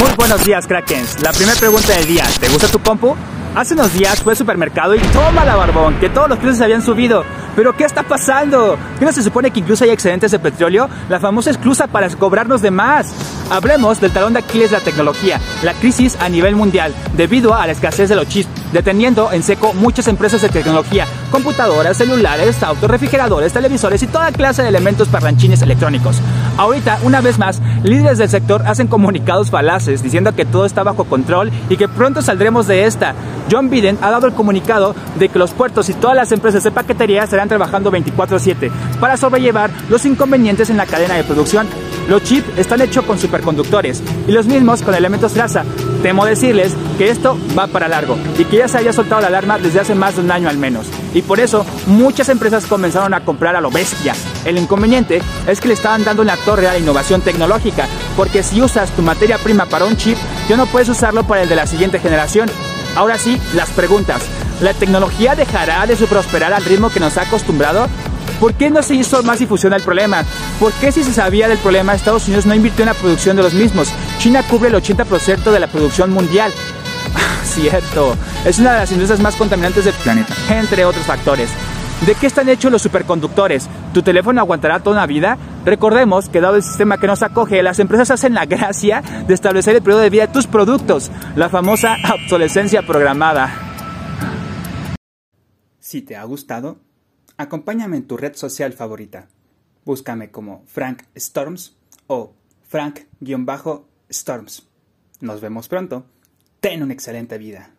Muy buenos días, Krakens. La primera pregunta del día, ¿te gusta tu compu? Hace unos días fue al supermercado y toma la barbón, que todos los precios habían subido. ¿Pero qué está pasando? ¿Qué no se supone que incluso hay excedentes de petróleo? La famosa excusa para cobrarnos de más. Hablemos del talón de Aquiles de la tecnología, la crisis a nivel mundial, debido a la escasez de los chips, deteniendo en seco muchas empresas de tecnología, computadoras, celulares, autos, refrigeradores, televisores y toda clase de elementos parlanchines electrónicos. Ahorita, una vez más, líderes del sector hacen comunicados falaces diciendo que todo está bajo control y que pronto saldremos de esta. John Biden ha dado el comunicado de que los puertos y todas las empresas de paquetería estarán trabajando 24/7 para sobrellevar los inconvenientes en la cadena de producción. Los chips están hechos con superconductores y los mismos con elementos traza. Temo decirles que esto va para largo y que ya se haya soltado la alarma desde hace más de un año al menos. Y por eso muchas empresas comenzaron a comprar a lo bestia. El inconveniente es que le estaban dando una torre a la innovación tecnológica, porque si usas tu materia prima para un chip, ya no puedes usarlo para el de la siguiente generación. Ahora sí, las preguntas. ¿La tecnología dejará de su prosperar al ritmo que nos ha acostumbrado? ¿Por qué no se hizo más difusión del problema? ¿Por qué si se sabía del problema Estados Unidos no invirtió en la producción de los mismos? China cubre el 80% de la producción mundial. Ah, cierto, es una de las industrias más contaminantes del planeta, entre otros factores. ¿De qué están hechos los superconductores? ¿Tu teléfono aguantará toda una vida? Recordemos que dado el sistema que nos acoge, las empresas hacen la gracia de establecer el periodo de vida de tus productos, la famosa obsolescencia programada. Si te ha gustado, acompáñame en tu red social favorita. Búscame como Frank Storms o Frank-Storms. Nos vemos pronto. Ten una excelente vida.